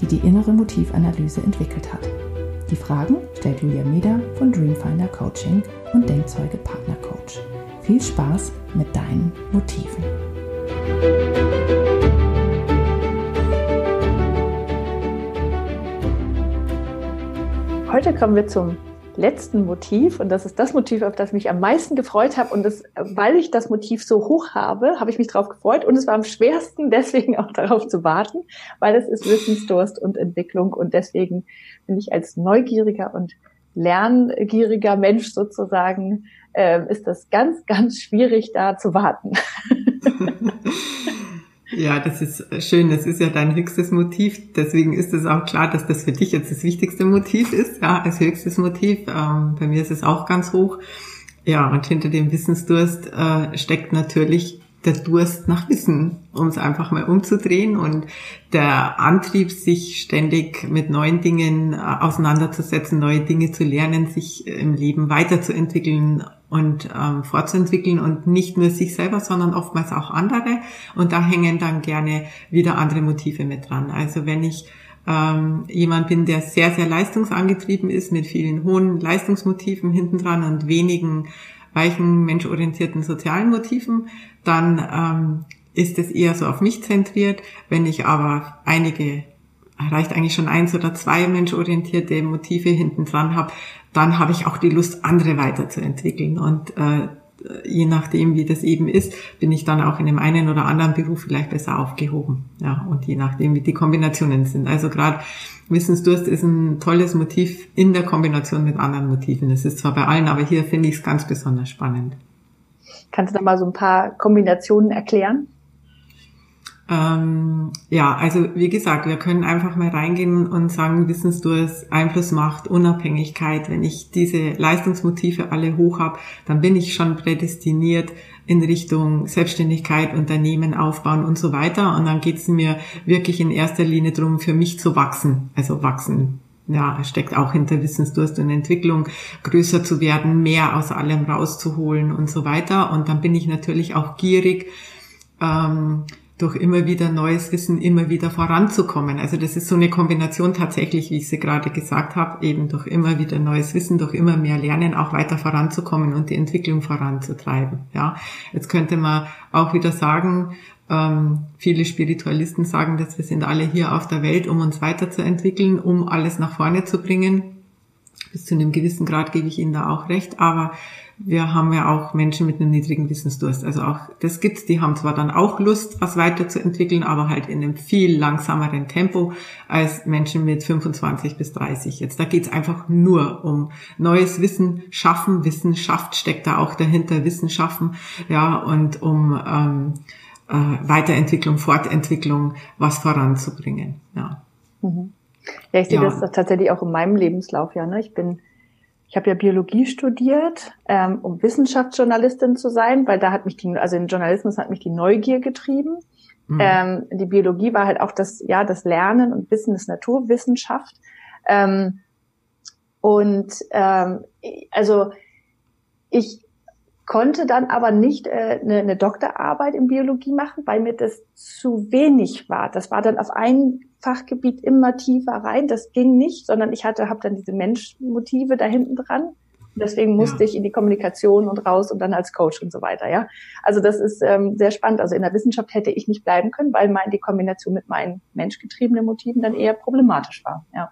die die innere Motivanalyse entwickelt hat. Die Fragen stellt Julia Meder von Dreamfinder Coaching und Denkzeuge Partner Coach. Viel Spaß mit deinen Motiven. Heute kommen wir zum letzten Motiv und das ist das Motiv, auf das ich mich am meisten gefreut habe und das, weil ich das Motiv so hoch habe, habe ich mich darauf gefreut und es war am schwersten deswegen auch darauf zu warten, weil es ist Wissensdurst und Entwicklung und deswegen bin ich als neugieriger und lerngieriger Mensch sozusagen äh, ist das ganz, ganz schwierig da zu warten. Ja, das ist schön. Das ist ja dein höchstes Motiv. Deswegen ist es auch klar, dass das für dich jetzt das wichtigste Motiv ist. Ja, als höchstes Motiv. Ähm, bei mir ist es auch ganz hoch. Ja, und hinter dem Wissensdurst äh, steckt natürlich der Durst nach Wissen, um es einfach mal umzudrehen und der Antrieb, sich ständig mit neuen Dingen äh, auseinanderzusetzen, neue Dinge zu lernen, sich im Leben weiterzuentwickeln und ähm, fortzuentwickeln und nicht nur sich selber, sondern oftmals auch andere. Und da hängen dann gerne wieder andere Motive mit dran. Also wenn ich ähm, jemand bin, der sehr, sehr leistungsangetrieben ist, mit vielen hohen Leistungsmotiven hinten dran und wenigen weichen, menschorientierten sozialen Motiven, dann ähm, ist es eher so auf mich zentriert. Wenn ich aber einige, reicht eigentlich schon eins oder zwei menschorientierte Motive hinten dran habe, dann habe ich auch die Lust, andere weiterzuentwickeln. Und äh, je nachdem, wie das eben ist, bin ich dann auch in dem einen oder anderen Beruf vielleicht besser aufgehoben. Ja, und je nachdem, wie die Kombinationen sind. Also gerade Wissensdurst ist ein tolles Motiv in der Kombination mit anderen Motiven. Das ist zwar bei allen, aber hier finde ich es ganz besonders spannend. Kannst du da mal so ein paar Kombinationen erklären? Ähm, ja, also wie gesagt, wir können einfach mal reingehen und sagen, Wissensdurst, Einflussmacht, Unabhängigkeit. Wenn ich diese Leistungsmotive alle hoch habe, dann bin ich schon prädestiniert in Richtung Selbstständigkeit, Unternehmen aufbauen und so weiter. Und dann geht es mir wirklich in erster Linie darum, für mich zu wachsen. Also wachsen ja, steckt auch hinter Wissensdurst und Entwicklung, größer zu werden, mehr aus allem rauszuholen und so weiter. Und dann bin ich natürlich auch gierig, ähm, durch immer wieder neues Wissen immer wieder voranzukommen. Also das ist so eine Kombination tatsächlich, wie ich sie gerade gesagt habe, eben durch immer wieder neues Wissen, durch immer mehr Lernen auch weiter voranzukommen und die Entwicklung voranzutreiben. Ja, jetzt könnte man auch wieder sagen, ähm, viele Spiritualisten sagen, dass wir sind alle hier auf der Welt, um uns weiterzuentwickeln, um alles nach vorne zu bringen. Bis zu einem gewissen Grad gebe ich Ihnen da auch recht, aber wir haben ja auch Menschen mit einem niedrigen Wissensdurst. Also auch das gibt's. Die haben zwar dann auch Lust, was weiterzuentwickeln, aber halt in einem viel langsameren Tempo als Menschen mit 25 bis 30. Jetzt da geht's einfach nur um neues Wissen schaffen. Wissenschaft steckt da auch dahinter. Wissen schaffen, ja und um ähm, äh, Weiterentwicklung, Fortentwicklung, was voranzubringen. Ja. Mhm. Ja, ich sehe ja. das tatsächlich auch in meinem Lebenslauf, ja. Ne? Ich bin ich habe ja Biologie studiert, ähm, um Wissenschaftsjournalistin zu sein, weil da hat mich die, also im Journalismus hat mich die Neugier getrieben. Mhm. Ähm, die Biologie war halt auch das, ja, das Lernen und Wissen ist Naturwissenschaft. Ähm, und ähm, also ich konnte dann aber nicht äh, eine, eine Doktorarbeit in Biologie machen, weil mir das zu wenig war. Das war dann auf ein Fachgebiet immer tiefer rein. Das ging nicht, sondern ich hatte, habe dann diese Menschmotive da hinten dran. Deswegen musste ja. ich in die Kommunikation und raus und dann als Coach und so weiter. Ja, also das ist ähm, sehr spannend. Also in der Wissenschaft hätte ich nicht bleiben können, weil mein, die Kombination mit meinen menschgetriebenen Motiven dann eher problematisch war. Ja.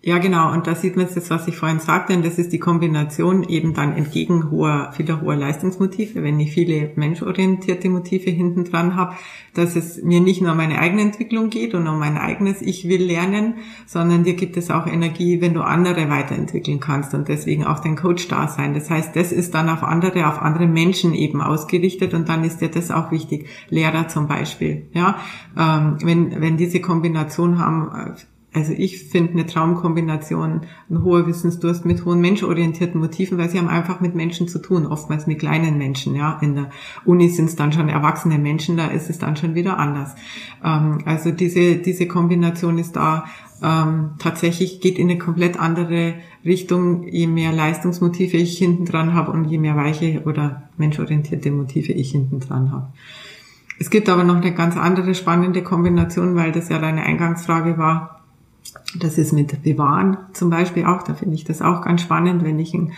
Ja, genau. Und da sieht man jetzt was ich vorhin sagte, und das ist die Kombination eben dann entgegen hoher, vieler hoher Leistungsmotive, wenn ich viele menschorientierte Motive hinten dran habe, dass es mir nicht nur um meine eigene Entwicklung geht und um mein eigenes Ich will lernen, sondern dir gibt es auch Energie, wenn du andere weiterentwickeln kannst und deswegen auch dein Coach da sein. Das heißt, das ist dann auf andere, auf andere Menschen eben ausgerichtet und dann ist dir das auch wichtig. Lehrer zum Beispiel, ja. Ähm, wenn, wenn diese Kombination haben, Also ich finde eine Traumkombination, ein hoher Wissensdurst mit hohen menschorientierten Motiven, weil sie haben einfach mit Menschen zu tun, oftmals mit kleinen Menschen. Ja, in der Uni sind es dann schon erwachsene Menschen, da ist es dann schon wieder anders. Ähm, also diese diese Kombination ist da ähm, tatsächlich geht in eine komplett andere Richtung, je mehr Leistungsmotive ich hinten dran habe und je mehr weiche oder menschorientierte Motive ich hinten dran habe. Es gibt aber noch eine ganz andere spannende Kombination, weil das ja deine Eingangsfrage war das ist mit Bewahren zum Beispiel auch, da finde ich das auch ganz spannend, wenn ich ein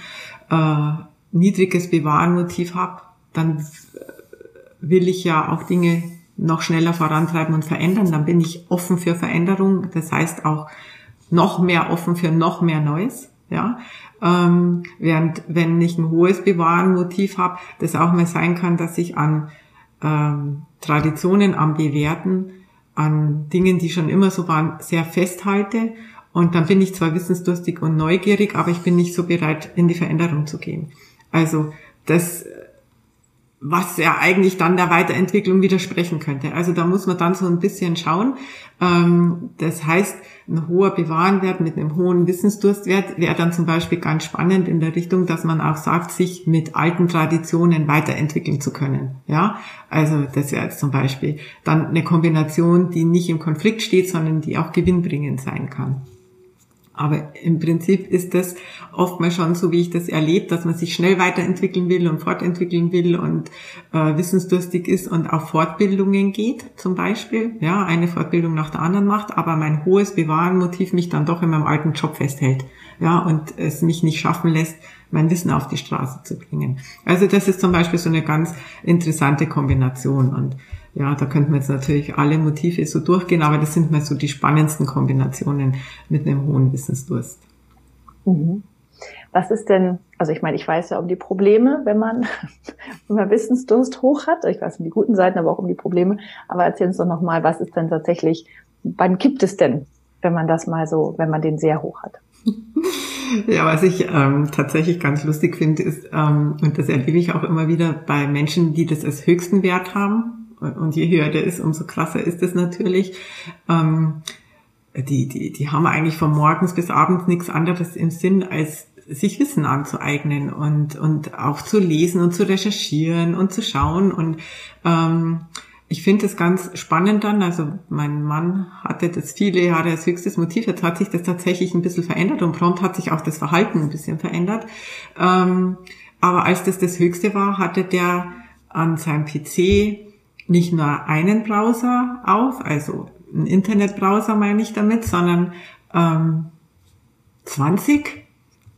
äh, niedriges Bewahrenmotiv habe, dann will ich ja auch Dinge noch schneller vorantreiben und verändern, dann bin ich offen für Veränderung, das heißt auch noch mehr offen für noch mehr Neues, ja. Ähm, während wenn ich ein hohes Bewahrenmotiv habe, das auch mal sein kann, dass ich an ähm, Traditionen, am Bewerten an Dingen, die schon immer so waren, sehr festhalte. Und dann bin ich zwar wissensdurstig und neugierig, aber ich bin nicht so bereit, in die Veränderung zu gehen. Also das, was ja eigentlich dann der Weiterentwicklung widersprechen könnte. Also da muss man dann so ein bisschen schauen. Ähm, das heißt, ein hoher Bewahrenwert mit einem hohen Wissensdurstwert wäre dann zum Beispiel ganz spannend in der Richtung, dass man auch sagt, sich mit alten Traditionen weiterentwickeln zu können. Ja, also das wäre jetzt zum Beispiel dann eine Kombination, die nicht im Konflikt steht, sondern die auch gewinnbringend sein kann. Aber im Prinzip ist das oftmals schon so, wie ich das erlebe, dass man sich schnell weiterentwickeln will und fortentwickeln will und äh, wissensdurstig ist und auf Fortbildungen geht, zum Beispiel. Ja, eine Fortbildung nach der anderen macht, aber mein hohes Bewahrenmotiv mich dann doch in meinem alten Job festhält. Ja, und es mich nicht schaffen lässt, mein Wissen auf die Straße zu bringen. Also das ist zum Beispiel so eine ganz interessante Kombination und ja, da könnten wir jetzt natürlich alle Motive so durchgehen, aber das sind mal so die spannendsten Kombinationen mit einem hohen Wissensdurst. Mhm. Was ist denn, also ich meine, ich weiß ja um die Probleme, wenn man, wenn man Wissensdurst hoch hat. Ich weiß um die guten Seiten, aber auch um die Probleme. Aber erzähl uns doch nochmal, was ist denn tatsächlich, wann gibt es denn, wenn man das mal so, wenn man den sehr hoch hat? Ja, was ich ähm, tatsächlich ganz lustig finde, ist, ähm, und das erlebe ich auch immer wieder bei Menschen, die das als höchsten Wert haben, und je höher der ist, umso krasser ist es natürlich. Ähm, die, die, die haben eigentlich von morgens bis abends nichts anderes im Sinn, als sich Wissen anzueignen und, und auch zu lesen und zu recherchieren und zu schauen. Und ähm, ich finde es ganz spannend dann, also mein Mann hatte das viele Jahre als höchstes Motiv, jetzt hat sich das tatsächlich ein bisschen verändert und prompt hat sich auch das Verhalten ein bisschen verändert. Ähm, aber als das das Höchste war, hatte der an seinem PC nicht nur einen Browser auf, also einen Internetbrowser meine ich damit, sondern ähm, 20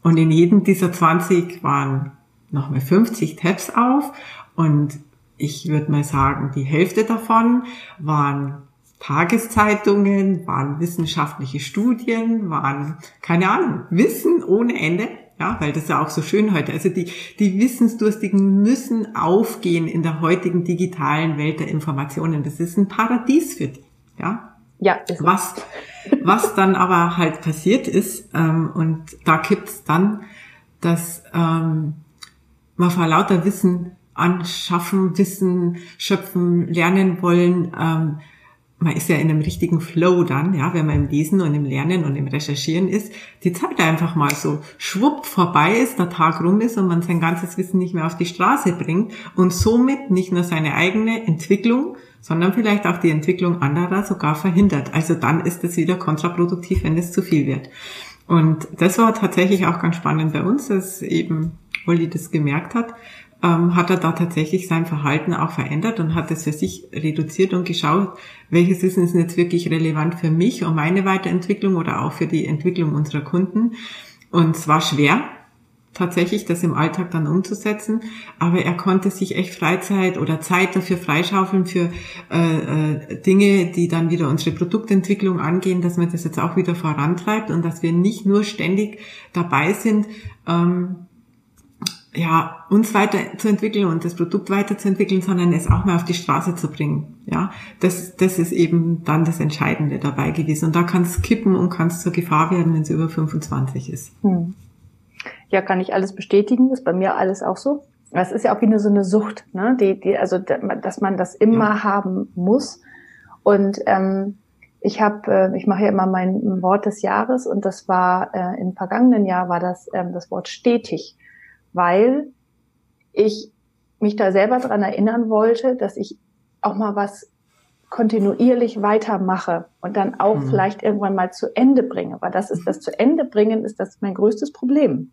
und in jedem dieser 20 waren nochmal 50 Tabs auf und ich würde mal sagen, die Hälfte davon waren Tageszeitungen, waren wissenschaftliche Studien, waren, keine Ahnung, Wissen ohne Ende. Ja, weil das ist ja auch so schön heute. Also die, die Wissensdurstigen müssen aufgehen in der heutigen digitalen Welt der Informationen. Das ist ein Paradies für die. Ja. Ja. Ist was, was dann aber halt passiert ist, ähm, und da kippt's dann, dass ähm, man vor lauter Wissen anschaffen, Wissen schöpfen, lernen wollen, ähm, man ist ja in einem richtigen Flow dann, ja, wenn man im Lesen und im Lernen und im Recherchieren ist, die Zeit einfach mal so schwupp vorbei ist, der Tag rum ist und man sein ganzes Wissen nicht mehr auf die Straße bringt und somit nicht nur seine eigene Entwicklung, sondern vielleicht auch die Entwicklung anderer sogar verhindert. Also dann ist es wieder kontraproduktiv, wenn es zu viel wird. Und das war tatsächlich auch ganz spannend bei uns, dass eben Olli das gemerkt hat ähm, hat er da tatsächlich sein Verhalten auch verändert und hat es für sich reduziert und geschaut, welches Wissen ist jetzt wirklich relevant für mich und meine Weiterentwicklung oder auch für die Entwicklung unserer Kunden. Und es war schwer, tatsächlich das im Alltag dann umzusetzen, aber er konnte sich echt Freizeit oder Zeit dafür freischaufeln für äh, äh, Dinge, die dann wieder unsere Produktentwicklung angehen, dass man das jetzt auch wieder vorantreibt und dass wir nicht nur ständig dabei sind, ähm, ja, uns weiterzuentwickeln und das Produkt weiterzuentwickeln, sondern es auch mal auf die Straße zu bringen. Ja, das, das ist eben dann das Entscheidende dabei gewesen. Und da kann es kippen und kann es zur Gefahr werden, wenn es über 25 ist. Hm. Ja, kann ich alles bestätigen. ist bei mir alles auch so. Das ist ja auch wie eine, so eine Sucht, ne? Die, die, also, dass man das immer ja. haben muss. Und ähm, ich habe, äh, ich mache ja immer mein Wort des Jahres und das war äh, im vergangenen Jahr war das ähm, das Wort stetig, weil ich mich da selber dran erinnern wollte, dass ich auch mal was kontinuierlich weitermache und dann auch mhm. vielleicht irgendwann mal zu Ende bringe, weil das ist das zu Ende bringen ist das mein größtes Problem.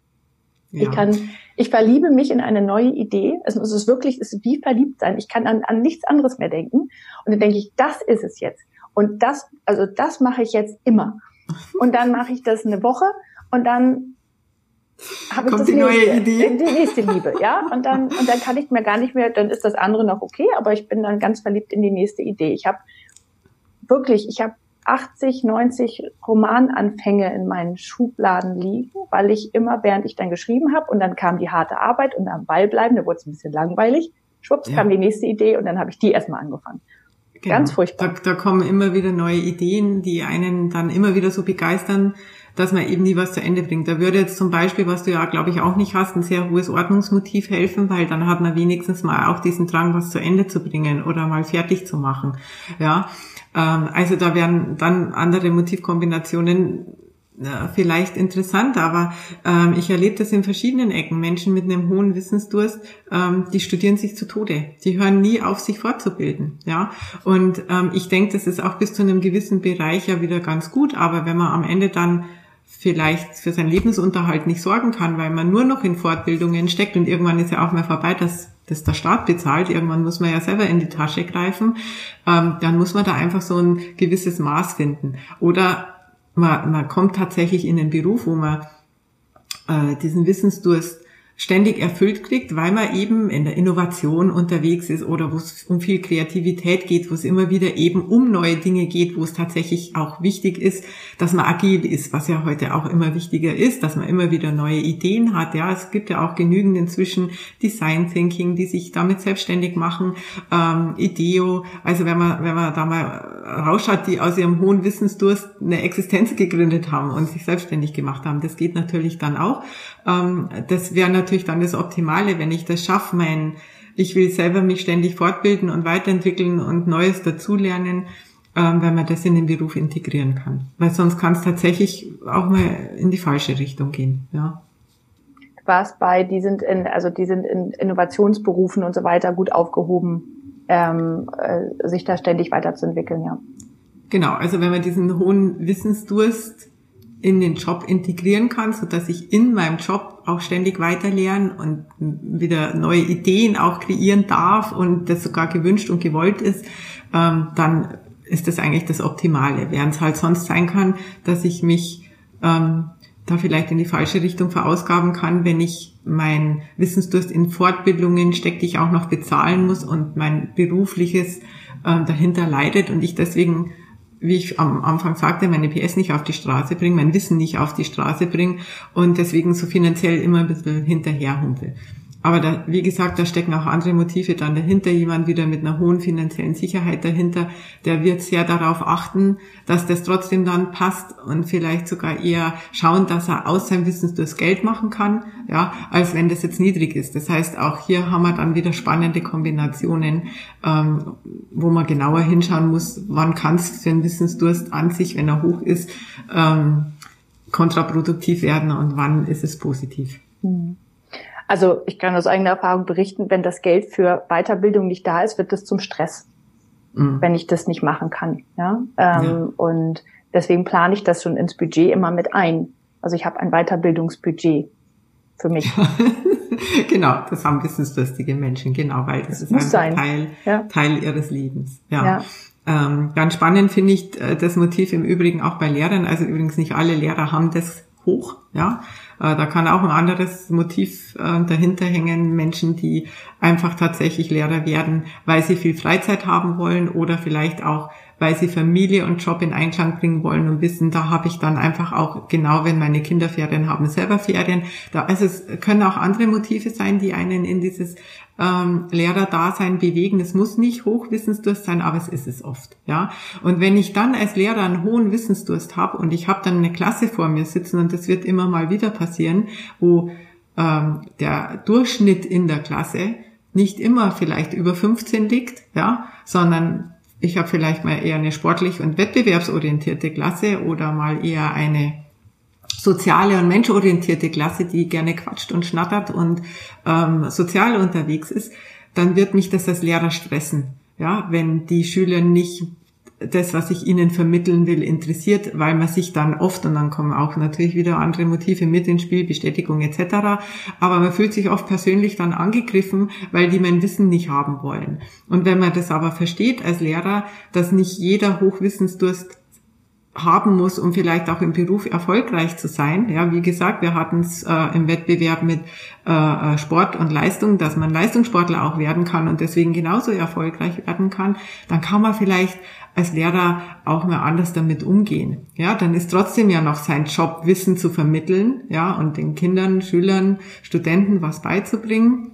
Ja. Ich kann, ich verliebe mich in eine neue Idee. Also es ist wirklich, es ist wie verliebt sein. Ich kann an, an nichts anderes mehr denken. Und dann denke ich, das ist es jetzt. Und das, also das mache ich jetzt immer. Und dann mache ich das eine Woche und dann habe ich das die nächste, neue Idee. die nächste Liebe, ja. Und dann und dann kann ich mir gar nicht mehr, dann ist das andere noch okay, aber ich bin dann ganz verliebt in die nächste Idee. Ich habe wirklich, ich habe 80, 90 Romananfänge in meinen Schubladen liegen, weil ich immer, während ich dann geschrieben habe, und dann kam die harte Arbeit und am Ball bleiben, da wurde es ein bisschen langweilig. Schwupps, ja. kam die nächste Idee und dann habe ich die erstmal angefangen. Genau. Ganz furchtbar. Da, da kommen immer wieder neue Ideen, die einen dann immer wieder so begeistern, dass man eben nie was zu Ende bringt. Da würde jetzt zum Beispiel, was du ja, glaube ich, auch nicht hast, ein sehr hohes Ordnungsmotiv helfen, weil dann hat man wenigstens mal auch diesen Drang, was zu Ende zu bringen oder mal fertig zu machen. Ja, ähm, also da wären dann andere Motivkombinationen vielleicht interessant, aber ähm, ich erlebe das in verschiedenen Ecken. Menschen mit einem hohen Wissensdurst, ähm, die studieren sich zu Tode. Die hören nie auf, sich fortzubilden. Ja, und ähm, ich denke, das ist auch bis zu einem gewissen Bereich ja wieder ganz gut. Aber wenn man am Ende dann vielleicht für seinen Lebensunterhalt nicht sorgen kann, weil man nur noch in Fortbildungen steckt und irgendwann ist ja auch mal vorbei, dass das der Staat bezahlt, irgendwann muss man ja selber in die Tasche greifen, ähm, dann muss man da einfach so ein gewisses Maß finden. Oder man, man kommt tatsächlich in den Beruf, wo man äh, diesen Wissensdurst ständig erfüllt kriegt, weil man eben in der Innovation unterwegs ist oder wo es um viel Kreativität geht, wo es immer wieder eben um neue Dinge geht, wo es tatsächlich auch wichtig ist, dass man agil ist, was ja heute auch immer wichtiger ist, dass man immer wieder neue Ideen hat. Ja, es gibt ja auch genügend inzwischen Design Thinking, die sich damit selbstständig machen, ähm, Ideo. Also wenn man wenn man da mal rausschaut, die aus ihrem hohen Wissensdurst eine Existenz gegründet haben und sich selbstständig gemacht haben, das geht natürlich dann auch. Ähm, das wäre natürlich dann das Optimale, wenn ich das schaffe, mein, ich will selber mich ständig fortbilden und weiterentwickeln und Neues dazulernen, ähm, wenn man das in den Beruf integrieren kann. Weil sonst kann es tatsächlich auch mal in die falsche Richtung gehen, ja. Was bei, die sind in, also die sind in Innovationsberufen und so weiter gut aufgehoben, ähm, äh, sich da ständig weiterzuentwickeln, ja. Genau, also wenn man diesen hohen Wissensdurst in den Job integrieren kann, so dass ich in meinem Job auch ständig weiter lernen und wieder neue Ideen auch kreieren darf und das sogar gewünscht und gewollt ist, ähm, dann ist das eigentlich das Optimale. Während es halt sonst sein kann, dass ich mich ähm, da vielleicht in die falsche Richtung verausgaben kann, wenn ich mein Wissensdurst in Fortbildungen stecke, die ich auch noch bezahlen muss und mein berufliches ähm, dahinter leidet und ich deswegen wie ich am Anfang sagte, meine PS nicht auf die Straße bringen, mein Wissen nicht auf die Straße bringen und deswegen so finanziell immer ein bisschen hinterherhumpel. Aber da, wie gesagt, da stecken auch andere Motive dann dahinter. Jemand wieder mit einer hohen finanziellen Sicherheit dahinter, der wird sehr darauf achten, dass das trotzdem dann passt und vielleicht sogar eher schauen, dass er aus seinem Wissen das Geld machen kann, ja, als wenn das jetzt niedrig ist. Das heißt, auch hier haben wir dann wieder spannende Kombinationen, ähm, wo man genauer hinschauen muss, wann kann es für einen Wissensdurst an sich, wenn er hoch ist, ähm, kontraproduktiv werden und wann ist es positiv. Mhm. Also ich kann aus eigener Erfahrung berichten, wenn das Geld für Weiterbildung nicht da ist, wird es zum Stress, mhm. wenn ich das nicht machen kann. Ja? Ähm, ja. Und deswegen plane ich das schon ins Budget immer mit ein. Also ich habe ein Weiterbildungsbudget für mich. genau, das haben wissensdurstige Menschen, genau, weil das, das ist sein. Teil, ja. Teil ihres Lebens. Ja. ja. Ähm, ganz spannend finde ich äh, das Motiv im Übrigen auch bei Lehrern. Also übrigens nicht alle Lehrer haben das hoch, ja. Äh, da kann auch ein anderes Motiv äh, dahinter hängen. Menschen, die einfach tatsächlich Lehrer werden, weil sie viel Freizeit haben wollen oder vielleicht auch weil sie Familie und Job in Einklang bringen wollen und wissen, da habe ich dann einfach auch, genau wenn meine Kinder Ferien haben, selber Ferien. Da, also es können auch andere Motive sein, die einen in dieses ähm, Lehrerdasein bewegen. Es muss nicht Hochwissensdurst sein, aber es ist es oft. Ja. Und wenn ich dann als Lehrer einen hohen Wissensdurst habe und ich habe dann eine Klasse vor mir sitzen und das wird immer mal wieder passieren, wo ähm, der Durchschnitt in der Klasse nicht immer vielleicht über 15 liegt, ja, sondern ich habe vielleicht mal eher eine sportlich und wettbewerbsorientierte Klasse oder mal eher eine soziale und menschorientierte Klasse, die gerne quatscht und schnattert und ähm, sozial unterwegs ist, dann wird mich das als Lehrer stressen. Ja, wenn die Schüler nicht das, was ich ihnen vermitteln will, interessiert, weil man sich dann oft, und dann kommen auch natürlich wieder andere Motive mit ins Spiel, Bestätigung etc., aber man fühlt sich oft persönlich dann angegriffen, weil die mein Wissen nicht haben wollen. Und wenn man das aber versteht als Lehrer, dass nicht jeder Hochwissensdurst haben muss, um vielleicht auch im Beruf erfolgreich zu sein. Ja, wie gesagt, wir hatten es äh, im Wettbewerb mit äh, äh, Sport und Leistung, dass man Leistungssportler auch werden kann und deswegen genauso erfolgreich werden kann. Dann kann man vielleicht als Lehrer auch mal anders damit umgehen. Ja, dann ist trotzdem ja noch sein Job, Wissen zu vermitteln, ja, und den Kindern, Schülern, Studenten was beizubringen.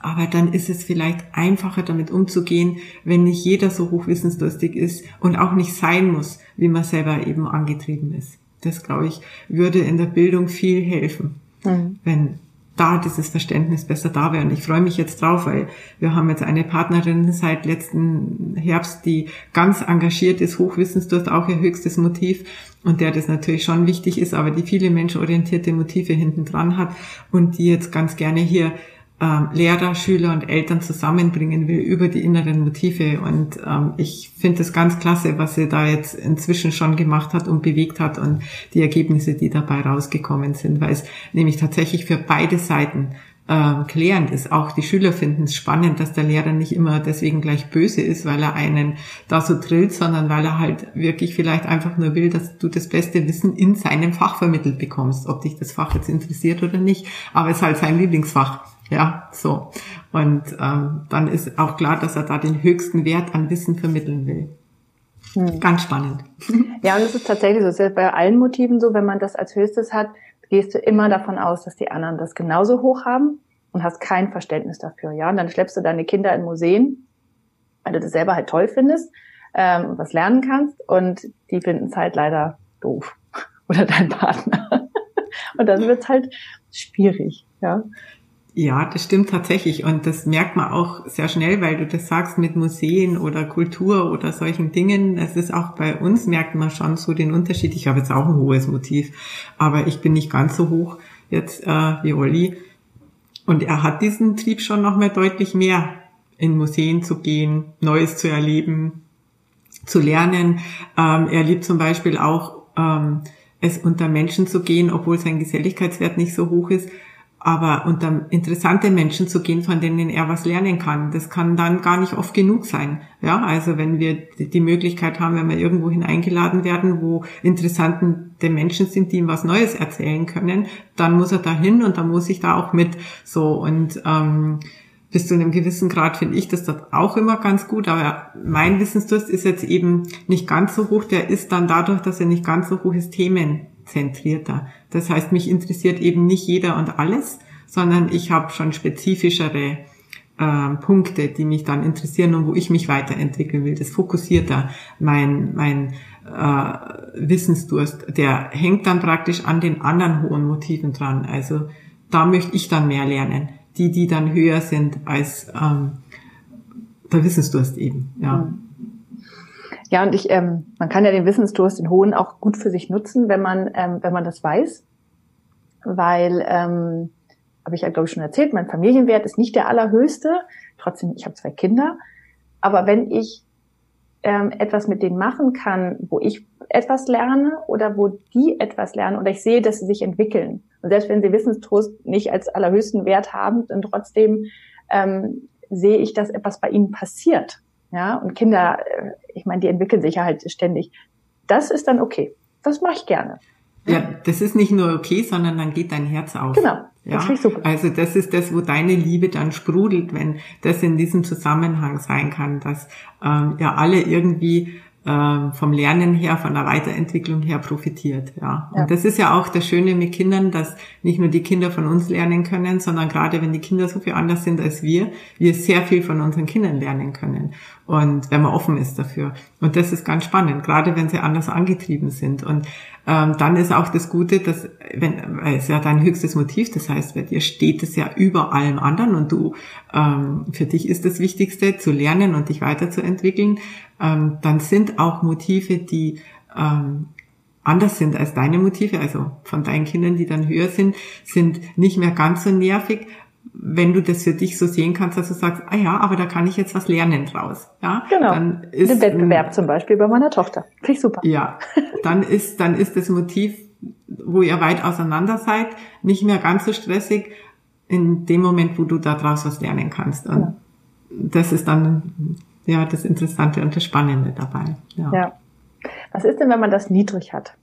Aber dann ist es vielleicht einfacher damit umzugehen, wenn nicht jeder so hochwissensdurstig ist und auch nicht sein muss, wie man selber eben angetrieben ist. Das, glaube ich, würde in der Bildung viel helfen, mhm. wenn da dieses Verständnis besser da wäre. Und ich freue mich jetzt drauf, weil wir haben jetzt eine Partnerin seit letzten Herbst, die ganz engagiert ist, Hochwissensdurst auch ihr höchstes Motiv und der das natürlich schon wichtig ist, aber die viele menschenorientierte Motive hinten dran hat und die jetzt ganz gerne hier ähm, Lehrer, Schüler und Eltern zusammenbringen will über die inneren Motive. Und ähm, ich finde es ganz klasse, was sie da jetzt inzwischen schon gemacht hat und bewegt hat und die Ergebnisse, die dabei rausgekommen sind, weil es nämlich tatsächlich für beide Seiten äh, klärend ist. Auch die Schüler finden es spannend, dass der Lehrer nicht immer deswegen gleich böse ist, weil er einen da so drillt, sondern weil er halt wirklich vielleicht einfach nur will, dass du das beste Wissen in seinem Fach vermittelt bekommst, ob dich das Fach jetzt interessiert oder nicht. Aber es ist halt sein Lieblingsfach. Ja, so. Und ähm, dann ist auch klar, dass er da den höchsten Wert an Wissen vermitteln will. Hm. Ganz spannend. Ja, und es ist tatsächlich so, es ist bei allen Motiven so, wenn man das als höchstes hat, gehst du immer davon aus, dass die anderen das genauso hoch haben und hast kein Verständnis dafür. Ja, und dann schleppst du deine Kinder in Museen, weil du das selber halt toll findest ähm, und was lernen kannst und die finden es halt leider doof. Oder dein Partner. und dann wird's halt schwierig. Ja. Ja, das stimmt tatsächlich. Und das merkt man auch sehr schnell, weil du das sagst mit Museen oder Kultur oder solchen Dingen. Es ist auch bei uns, merkt man schon so den Unterschied. Ich habe jetzt auch ein hohes Motiv, aber ich bin nicht ganz so hoch jetzt äh, wie Olli. Und er hat diesen Trieb schon noch mal deutlich mehr, in Museen zu gehen, Neues zu erleben, zu lernen. Ähm, er liebt zum Beispiel auch, ähm, es unter Menschen zu gehen, obwohl sein Geselligkeitswert nicht so hoch ist aber unter interessante Menschen zu gehen, von denen er was lernen kann. Das kann dann gar nicht oft genug sein. Ja, also wenn wir die Möglichkeit haben, wenn wir irgendwo hineingeladen werden, wo interessante Menschen sind, die ihm was Neues erzählen können, dann muss er da hin und dann muss ich da auch mit. So und ähm, bis zu einem gewissen Grad finde ich das dort auch immer ganz gut, aber mein Wissensdurst ist jetzt eben nicht ganz so hoch. Der ist dann dadurch, dass er nicht ganz so hoch ist, Themen zentrierter. Das heißt, mich interessiert eben nicht jeder und alles, sondern ich habe schon spezifischere äh, Punkte, die mich dann interessieren und wo ich mich weiterentwickeln will. Das fokussierter mein, mein äh, Wissensdurst. Der hängt dann praktisch an den anderen hohen Motiven dran. Also da möchte ich dann mehr lernen. Die, die dann höher sind als ähm, der Wissensdurst eben. Ja. Mhm. Ja, und ich, ähm, man kann ja den Wissensdurst, den hohen, auch gut für sich nutzen, wenn man, ähm, wenn man das weiß. Weil, ähm, habe ich ja, glaube ich, schon erzählt, mein Familienwert ist nicht der allerhöchste. Trotzdem, ich habe zwei Kinder. Aber wenn ich ähm, etwas mit denen machen kann, wo ich etwas lerne oder wo die etwas lernen oder ich sehe, dass sie sich entwickeln. Und selbst wenn sie Wissenstrost nicht als allerhöchsten Wert haben, dann trotzdem ähm, sehe ich, dass etwas bei ihnen passiert. Ja, und Kinder, äh, ich meine, die entwickeln sich ja halt ständig. Das ist dann okay. Das mache ich gerne. Ja, das ist nicht nur okay, sondern dann geht dein Herz auf. Genau. Das ja, super. Also das ist das, wo deine Liebe dann sprudelt, wenn das in diesem Zusammenhang sein kann, dass ähm, ja alle irgendwie ähm, vom Lernen her, von der Weiterentwicklung her profitiert. Ja. Und ja. das ist ja auch das Schöne mit Kindern, dass nicht nur die Kinder von uns lernen können, sondern gerade wenn die Kinder so viel anders sind als wir, wir sehr viel von unseren Kindern lernen können. Und wenn man offen ist dafür. Und das ist ganz spannend, gerade wenn sie anders angetrieben sind. Und ähm, dann ist auch das Gute, dass wenn es ja dein höchstes Motiv, das heißt, bei dir steht es ja über allem anderen und du ähm, für dich ist das Wichtigste zu lernen und dich weiterzuentwickeln ähm, dann sind auch Motive, die ähm, anders sind als deine Motive, also von deinen Kindern, die dann höher sind, sind nicht mehr ganz so nervig, wenn du das für dich so sehen kannst, dass du sagst, ah ja, aber da kann ich jetzt was lernen draus. Ja, genau. Dann ist, Den Wettbewerb zum Beispiel bei meiner Tochter. Finde ich super. Ja, dann ist, dann ist das Motiv, wo ihr weit auseinander seid, nicht mehr ganz so stressig in dem Moment, wo du daraus was lernen kannst. Und ja. das ist dann, ja, das Interessante und das Spannende dabei. Ja. ja. Was ist denn, wenn man das niedrig hat?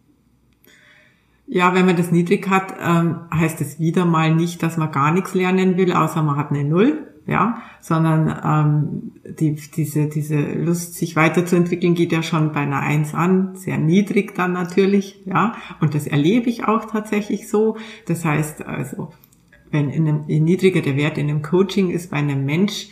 Ja, wenn man das niedrig hat, ähm, heißt es wieder mal nicht, dass man gar nichts lernen will, außer man hat eine Null, ja, sondern ähm, die, diese, diese Lust, sich weiterzuentwickeln, geht ja schon bei einer Eins an, sehr niedrig dann natürlich, ja, und das erlebe ich auch tatsächlich so. Das heißt also, wenn in einem, je niedriger der Wert in einem Coaching ist bei einem Mensch,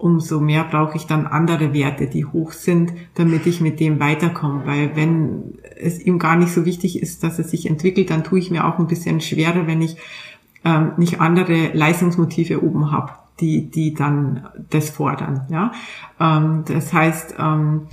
umso mehr brauche ich dann andere Werte, die hoch sind, damit ich mit dem weiterkomme. Weil wenn es ihm gar nicht so wichtig ist, dass er sich entwickelt, dann tue ich mir auch ein bisschen schwerer, wenn ich ähm, nicht andere Leistungsmotive oben habe, die, die dann das fordern. Ja? Ähm, das heißt, ähm,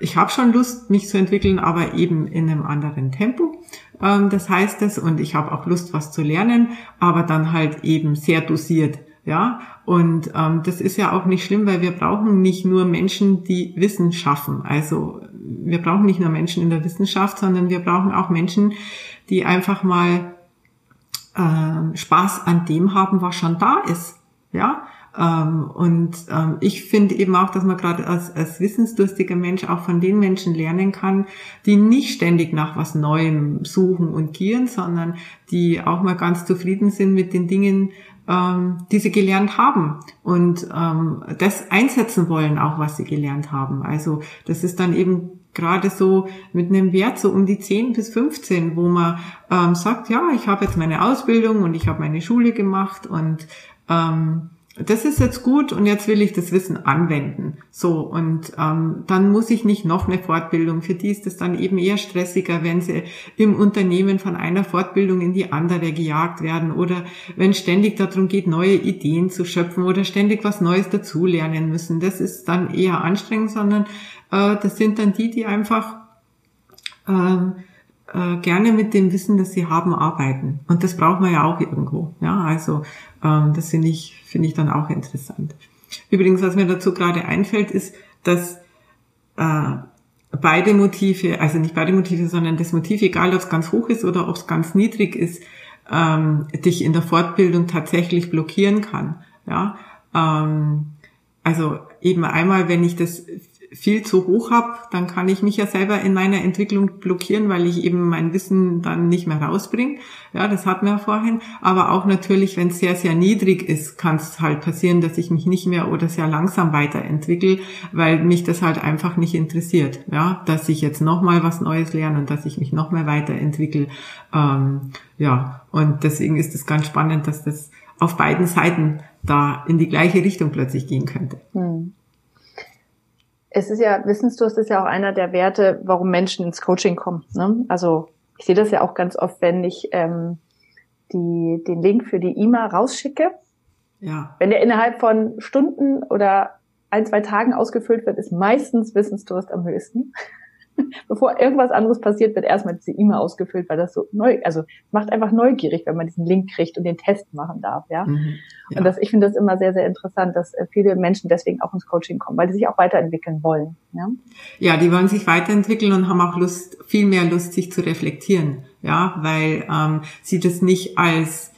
ich habe schon Lust, mich zu entwickeln, aber eben in einem anderen Tempo. Ähm, das heißt es, und ich habe auch Lust, was zu lernen, aber dann halt eben sehr dosiert. Ja, und ähm, das ist ja auch nicht schlimm, weil wir brauchen nicht nur Menschen, die Wissen schaffen. Also wir brauchen nicht nur Menschen in der Wissenschaft, sondern wir brauchen auch Menschen, die einfach mal äh, Spaß an dem haben, was schon da ist. Ja, ähm, und ähm, ich finde eben auch, dass man gerade als, als wissensdurstiger Mensch auch von den Menschen lernen kann, die nicht ständig nach was Neuem suchen und gieren, sondern die auch mal ganz zufrieden sind mit den Dingen, ähm, die sie gelernt haben und ähm, das einsetzen wollen, auch was sie gelernt haben. Also das ist dann eben gerade so mit einem Wert so um die 10 bis 15, wo man ähm, sagt, ja, ich habe jetzt meine Ausbildung und ich habe meine Schule gemacht und ähm, das ist jetzt gut und jetzt will ich das Wissen anwenden. So, und ähm, dann muss ich nicht noch eine Fortbildung. Für die ist es dann eben eher stressiger, wenn sie im Unternehmen von einer Fortbildung in die andere gejagt werden oder wenn ständig darum geht, neue Ideen zu schöpfen oder ständig was Neues dazulernen müssen. Das ist dann eher anstrengend, sondern äh, das sind dann die, die einfach ähm, äh, gerne mit dem Wissen, das sie haben, arbeiten. Und das braucht man ja auch irgendwo. Ja, also das finde ich, finde ich dann auch interessant. Übrigens, was mir dazu gerade einfällt, ist, dass äh, beide Motive, also nicht beide Motive, sondern das Motiv, egal ob es ganz hoch ist oder ob es ganz niedrig ist, ähm, dich in der Fortbildung tatsächlich blockieren kann. Ja, ähm, also eben einmal, wenn ich das viel zu hoch habe, dann kann ich mich ja selber in meiner Entwicklung blockieren, weil ich eben mein Wissen dann nicht mehr rausbringe. Ja, das hatten wir vorhin. Aber auch natürlich, wenn es sehr, sehr niedrig ist, kann es halt passieren, dass ich mich nicht mehr oder sehr langsam weiterentwickle, weil mich das halt einfach nicht interessiert. Ja, dass ich jetzt nochmal was Neues lerne und dass ich mich noch mehr weiterentwickle. Ähm, ja, und deswegen ist es ganz spannend, dass das auf beiden Seiten da in die gleiche Richtung plötzlich gehen könnte. Hm es ist ja, Wissensdurst ist ja auch einer der Werte, warum Menschen ins Coaching kommen. Ne? Also ich sehe das ja auch ganz oft, wenn ich ähm, die, den Link für die IMA rausschicke. Ja. Wenn der innerhalb von Stunden oder ein, zwei Tagen ausgefüllt wird, ist meistens Wissensdurst am höchsten. bevor irgendwas anderes passiert, wird erstmal diese E-Mail ausgefüllt, weil das so neu, also macht einfach neugierig, wenn man diesen Link kriegt und den Test machen darf, ja. Mhm, ja. Und das, ich finde das immer sehr, sehr interessant, dass äh, viele Menschen deswegen auch ins Coaching kommen, weil sie sich auch weiterentwickeln wollen, ja. Ja, die wollen sich weiterentwickeln und haben auch Lust, viel mehr Lust, sich zu reflektieren, ja, weil ähm, sie das nicht als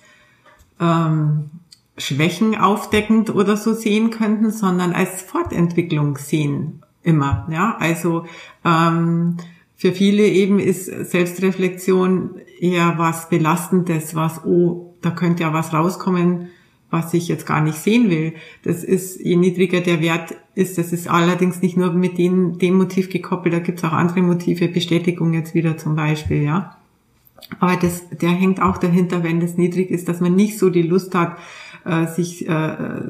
ähm, Schwächen aufdeckend oder so sehen könnten, sondern als Fortentwicklung sehen immer. Ja, also ähm, für viele eben ist Selbstreflexion eher was Belastendes, was, oh, da könnte ja was rauskommen, was ich jetzt gar nicht sehen will. Das ist, je niedriger der Wert ist, das ist allerdings nicht nur mit dem, dem Motiv gekoppelt, da gibt es auch andere Motive, Bestätigung jetzt wieder zum Beispiel, ja. Aber das, der hängt auch dahinter, wenn das niedrig ist, dass man nicht so die Lust hat, äh, sich äh,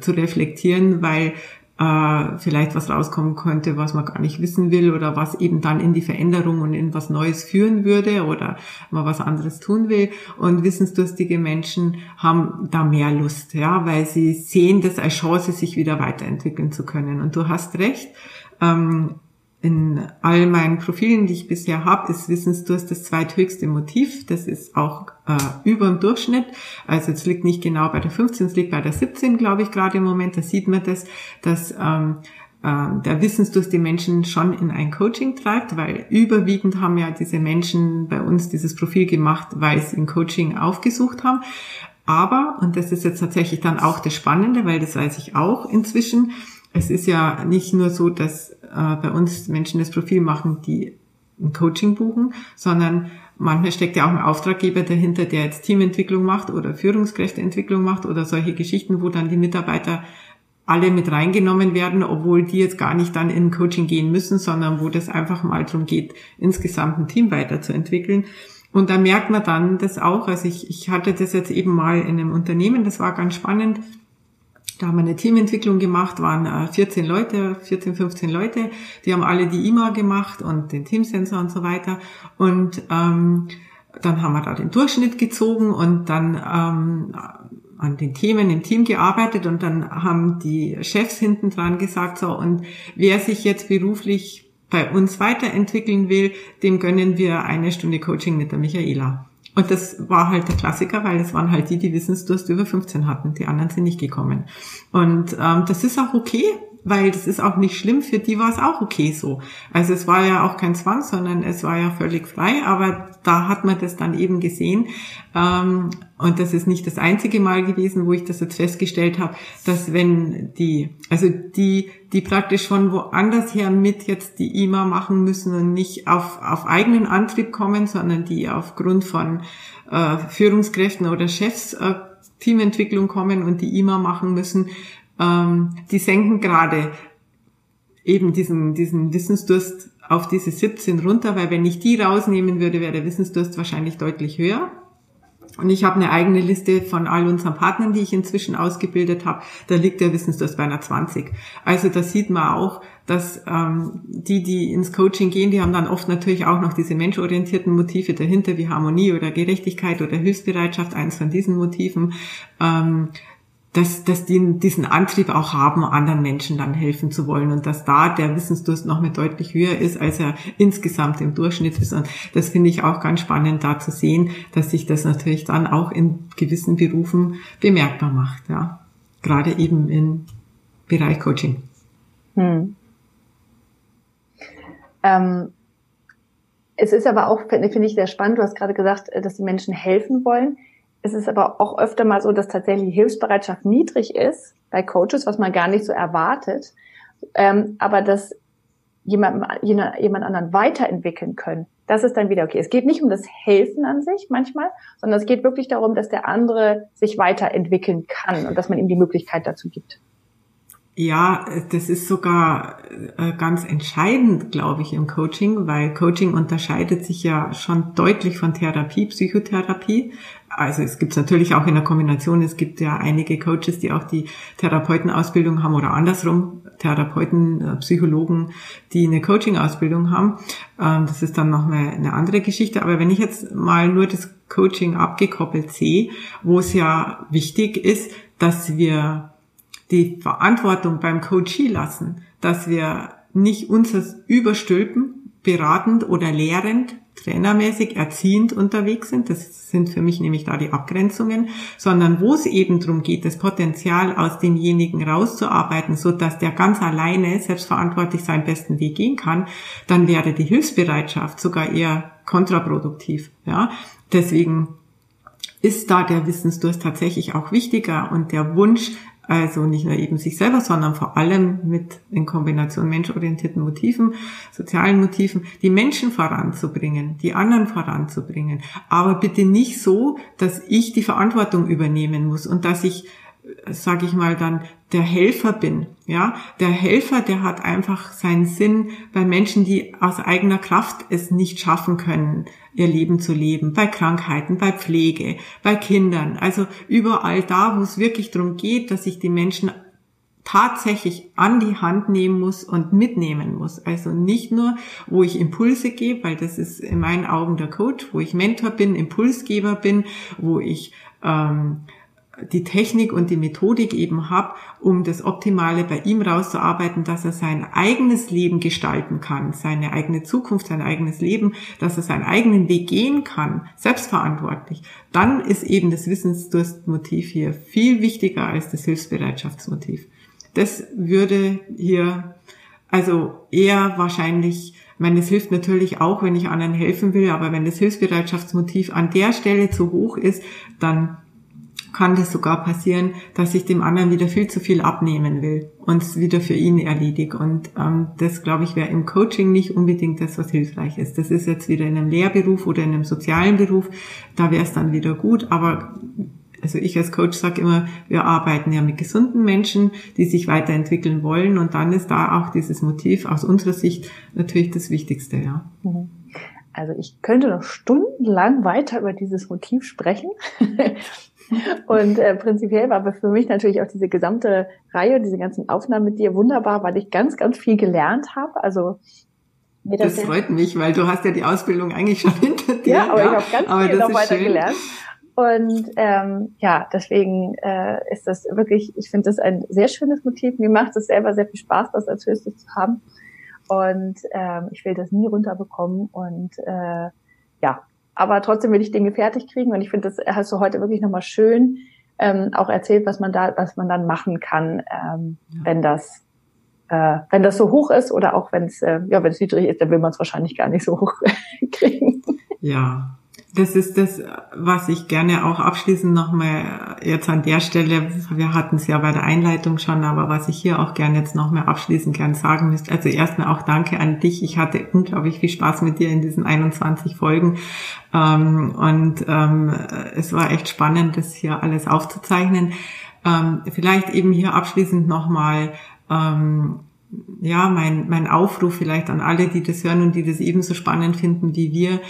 zu reflektieren, weil äh, vielleicht was rauskommen könnte, was man gar nicht wissen will oder was eben dann in die Veränderung und in was Neues führen würde oder man was anderes tun will. Und wissensdurstige Menschen haben da mehr Lust, ja, weil sie sehen das als Chance, sich wieder weiterentwickeln zu können. Und du hast recht. Ähm, in all meinen Profilen, die ich bisher habe, ist Wissensdurst das zweithöchste Motiv. Das ist auch äh, über dem Durchschnitt. Also es liegt nicht genau bei der 15, es liegt bei der 17, glaube ich, gerade im Moment. Da sieht man das, dass ähm, äh, der Wissensdurst die Menschen schon in ein Coaching treibt, weil überwiegend haben ja diese Menschen bei uns dieses Profil gemacht, weil sie ein Coaching aufgesucht haben. Aber, und das ist jetzt tatsächlich dann auch das Spannende, weil das weiß ich auch inzwischen, es ist ja nicht nur so, dass äh, bei uns Menschen das Profil machen, die ein Coaching buchen, sondern manchmal steckt ja auch ein Auftraggeber dahinter, der jetzt Teamentwicklung macht oder Führungskräfteentwicklung macht oder solche Geschichten, wo dann die Mitarbeiter alle mit reingenommen werden, obwohl die jetzt gar nicht dann in Coaching gehen müssen, sondern wo das einfach mal darum geht, insgesamt ein Team weiterzuentwickeln. Und da merkt man dann das auch. Also ich, ich hatte das jetzt eben mal in einem Unternehmen, das war ganz spannend. Da haben wir eine Teamentwicklung gemacht, waren 14 äh, Leute, 14, 15 Leute, die haben alle die IMA gemacht und den Teamsensor und so weiter. Und ähm, dann haben wir da den Durchschnitt gezogen und dann ähm, an den Themen im Team gearbeitet und dann haben die Chefs hinten dran gesagt, so, und wer sich jetzt beruflich bei uns weiterentwickeln will, dem gönnen wir eine Stunde Coaching mit der Michaela. Und das war halt der Klassiker, weil es waren halt die, die Wissensdurst über 15 hatten. Die anderen sind nicht gekommen. Und ähm, das ist auch okay, weil das ist auch nicht schlimm. Für die war es auch okay so. Also es war ja auch kein Zwang, sondern es war ja völlig frei. Aber da hat man das dann eben gesehen. Ähm, und das ist nicht das einzige Mal gewesen, wo ich das jetzt festgestellt habe, dass wenn die, also die, die praktisch von woanders her mit jetzt die IMA machen müssen und nicht auf, auf eigenen Antrieb kommen, sondern die aufgrund von äh, Führungskräften oder Chefs äh, Teamentwicklung kommen und die IMA machen müssen, ähm, die senken gerade eben diesen, diesen Wissensdurst auf diese 17 runter, weil wenn ich die rausnehmen würde, wäre der Wissensdurst wahrscheinlich deutlich höher. Und ich habe eine eigene Liste von all unseren Partnern, die ich inzwischen ausgebildet habe. Da liegt der Wissensdurst bei einer 20. Also da sieht man auch, dass ähm, die, die ins Coaching gehen, die haben dann oft natürlich auch noch diese menschorientierten Motive dahinter, wie Harmonie oder Gerechtigkeit oder Hilfsbereitschaft, eins von diesen Motiven. Ähm, dass, dass die diesen Antrieb auch haben, anderen Menschen dann helfen zu wollen und dass da der Wissensdurst noch mal deutlich höher ist, als er insgesamt im Durchschnitt ist. Und das finde ich auch ganz spannend, da zu sehen, dass sich das natürlich dann auch in gewissen Berufen bemerkbar macht, ja. Gerade eben im Bereich Coaching. Hm. Ähm, es ist aber auch, finde ich, sehr spannend. Du hast gerade gesagt, dass die Menschen helfen wollen es ist aber auch öfter mal so, dass tatsächlich Hilfsbereitschaft niedrig ist bei Coaches, was man gar nicht so erwartet, ähm, aber dass jemand, jemand anderen weiterentwickeln können. Das ist dann wieder okay. Es geht nicht um das Helfen an sich manchmal, sondern es geht wirklich darum, dass der andere sich weiterentwickeln kann und dass man ihm die Möglichkeit dazu gibt. Ja, das ist sogar äh, ganz entscheidend, glaube ich, im Coaching, weil Coaching unterscheidet sich ja schon deutlich von Therapie, Psychotherapie. Also es gibt es natürlich auch in der Kombination. Es gibt ja einige Coaches, die auch die Therapeutenausbildung haben oder andersrum Therapeuten, äh, Psychologen, die eine Coaching-Ausbildung haben. Ähm, das ist dann nochmal eine andere Geschichte. Aber wenn ich jetzt mal nur das Coaching abgekoppelt sehe, wo es ja wichtig ist, dass wir die Verantwortung beim Coachie lassen, dass wir nicht unseres überstülpen, beratend oder lehrend, trainermäßig, erziehend unterwegs sind. Das sind für mich nämlich da die Abgrenzungen, sondern wo es eben darum geht, das Potenzial aus demjenigen rauszuarbeiten, so dass der ganz alleine selbstverantwortlich seinen besten Weg gehen kann, dann wäre die Hilfsbereitschaft sogar eher kontraproduktiv. Ja, deswegen ist da der Wissensdurst tatsächlich auch wichtiger und der Wunsch, also nicht nur eben sich selber, sondern vor allem mit in Kombination menschorientierten Motiven, sozialen Motiven, die Menschen voranzubringen, die anderen voranzubringen. Aber bitte nicht so, dass ich die Verantwortung übernehmen muss und dass ich sage ich mal dann, der Helfer bin. Ja, der Helfer, der hat einfach seinen Sinn bei Menschen, die aus eigener Kraft es nicht schaffen können, ihr Leben zu leben, bei Krankheiten, bei Pflege, bei Kindern, also überall da, wo es wirklich darum geht, dass ich die Menschen tatsächlich an die Hand nehmen muss und mitnehmen muss. Also nicht nur, wo ich Impulse gebe, weil das ist in meinen Augen der Coach, wo ich Mentor bin, Impulsgeber bin, wo ich ähm, die Technik und die Methodik eben habe, um das Optimale bei ihm rauszuarbeiten, dass er sein eigenes Leben gestalten kann, seine eigene Zukunft, sein eigenes Leben, dass er seinen eigenen Weg gehen kann, selbstverantwortlich, dann ist eben das Wissensdurstmotiv hier viel wichtiger als das Hilfsbereitschaftsmotiv. Das würde hier also eher wahrscheinlich ich meine, es hilft natürlich auch, wenn ich anderen helfen will, aber wenn das Hilfsbereitschaftsmotiv an der Stelle zu hoch ist, dann kann das sogar passieren, dass ich dem anderen wieder viel zu viel abnehmen will und es wieder für ihn erledige. Und ähm, das, glaube ich, wäre im Coaching nicht unbedingt das, was hilfreich ist. Das ist jetzt wieder in einem Lehrberuf oder in einem sozialen Beruf, da wäre es dann wieder gut. Aber also ich als Coach sage immer, wir arbeiten ja mit gesunden Menschen, die sich weiterentwickeln wollen und dann ist da auch dieses Motiv aus unserer Sicht natürlich das Wichtigste, ja. Mhm. Also ich könnte noch stundenlang weiter über dieses Motiv sprechen. und äh, prinzipiell war aber für mich natürlich auch diese gesamte Reihe, diese ganzen Aufnahmen mit dir wunderbar, weil ich ganz, ganz viel gelernt habe. Also das, das freut mich, weil du hast ja die Ausbildung eigentlich schon hinter dir. Ja, aber ja. ich habe ganz aber viel noch weiter schön. gelernt. Und ähm, ja, deswegen äh, ist das wirklich, ich finde das ein sehr schönes Motiv. Mir macht es selber sehr viel Spaß, das als höchstes zu haben. Und ähm, ich will das nie runterbekommen. Und äh, ja, aber trotzdem will ich Dinge fertig kriegen. Und ich finde, das hast du heute wirklich nochmal schön ähm, auch erzählt, was man da, was man dann machen kann, ähm, ja. wenn das äh, wenn das so hoch ist oder auch wenn es äh, ja wenn es niedrig ist, dann will man es wahrscheinlich gar nicht so hoch kriegen. Ja, das ist das, was ich gerne auch abschließend nochmal jetzt an der Stelle, wir hatten es ja bei der Einleitung schon, aber was ich hier auch gerne jetzt nochmal abschließend gern sagen müsste. Also erstmal auch danke an dich. Ich hatte unglaublich viel Spaß mit dir in diesen 21 Folgen. Ähm, und ähm, es war echt spannend, das hier alles aufzuzeichnen. Ähm, vielleicht eben hier abschließend nochmal ja, mein, mein Aufruf vielleicht an alle, die das hören und die das ebenso spannend finden wie wir.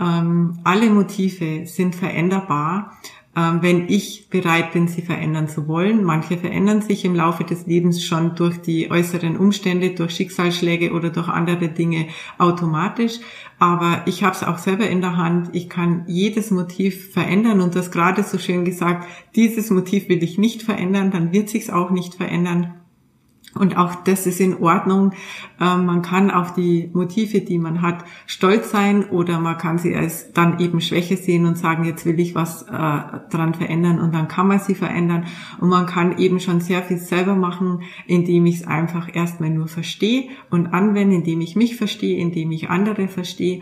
Ähm, alle Motive sind veränderbar, ähm, wenn ich bereit bin, sie verändern zu wollen. Manche verändern sich im Laufe des Lebens schon durch die äußeren Umstände, durch Schicksalsschläge oder durch andere Dinge automatisch. Aber ich habe es auch selber in der Hand. Ich kann jedes Motiv verändern und das gerade so schön gesagt, dieses Motiv will ich nicht verändern, dann wird sich's auch nicht verändern. Und auch das ist in Ordnung. Ähm, man kann auf die Motive, die man hat, stolz sein oder man kann sie als dann eben Schwäche sehen und sagen, jetzt will ich was äh, dran verändern und dann kann man sie verändern. Und man kann eben schon sehr viel selber machen, indem ich es einfach erstmal nur verstehe und anwende, indem ich mich verstehe, indem ich andere verstehe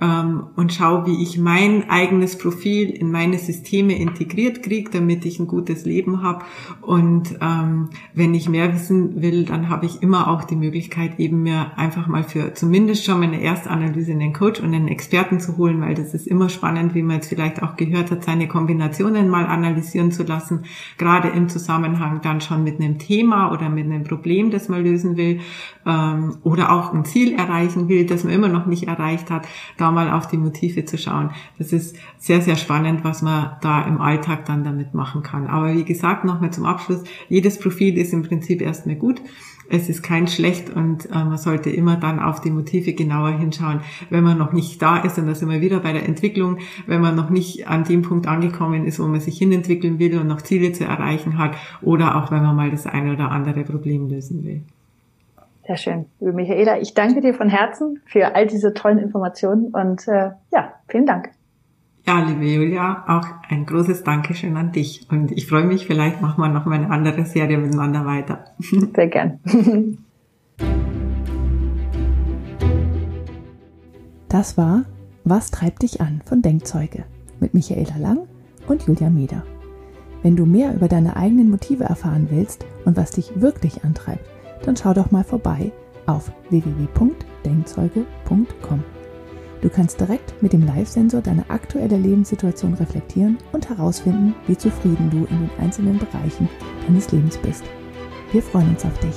ähm, und schaue, wie ich mein eigenes Profil in meine Systeme integriert kriege, damit ich ein gutes Leben habe. Und ähm, wenn ich mehr wissen will, dann habe ich immer auch die Möglichkeit, eben mir einfach mal für zumindest schon meine Erstanalyse einen Coach und einen Experten zu holen, weil das ist immer spannend, wie man jetzt vielleicht auch gehört hat, seine Kombinationen mal analysieren zu lassen, gerade im Zusammenhang dann schon mit einem Thema oder mit einem Problem, das man lösen will ähm, oder auch ein Ziel erreichen will, das man immer noch nicht erreicht hat. Da mal auf die Motive zu schauen. Das ist sehr, sehr spannend, was man da im Alltag dann damit machen kann. Aber wie gesagt, nochmal zum Abschluss, jedes Profil ist im Prinzip erstmal gut. Es ist kein schlecht und äh, man sollte immer dann auf die Motive genauer hinschauen, wenn man noch nicht da ist. Und da sind wir wieder bei der Entwicklung, wenn man noch nicht an dem Punkt angekommen ist, wo man sich hinentwickeln will und noch Ziele zu erreichen hat oder auch wenn man mal das eine oder andere Problem lösen will. Sehr schön. Liebe Michaela, ich danke dir von Herzen für all diese tollen Informationen und äh, ja, vielen Dank. Ja, liebe Julia, auch ein großes Dankeschön an dich. Und ich freue mich, vielleicht machen wir noch mal eine andere Serie miteinander weiter. Sehr gern. Das war Was treibt dich an von Denkzeuge mit Michaela Lang und Julia Meder. Wenn du mehr über deine eigenen Motive erfahren willst und was dich wirklich antreibt, dann schau doch mal vorbei auf www.denkzeuge.com. Du kannst direkt mit dem Live-Sensor deine aktuelle Lebenssituation reflektieren und herausfinden, wie zufrieden du in den einzelnen Bereichen deines Lebens bist. Wir freuen uns auf dich.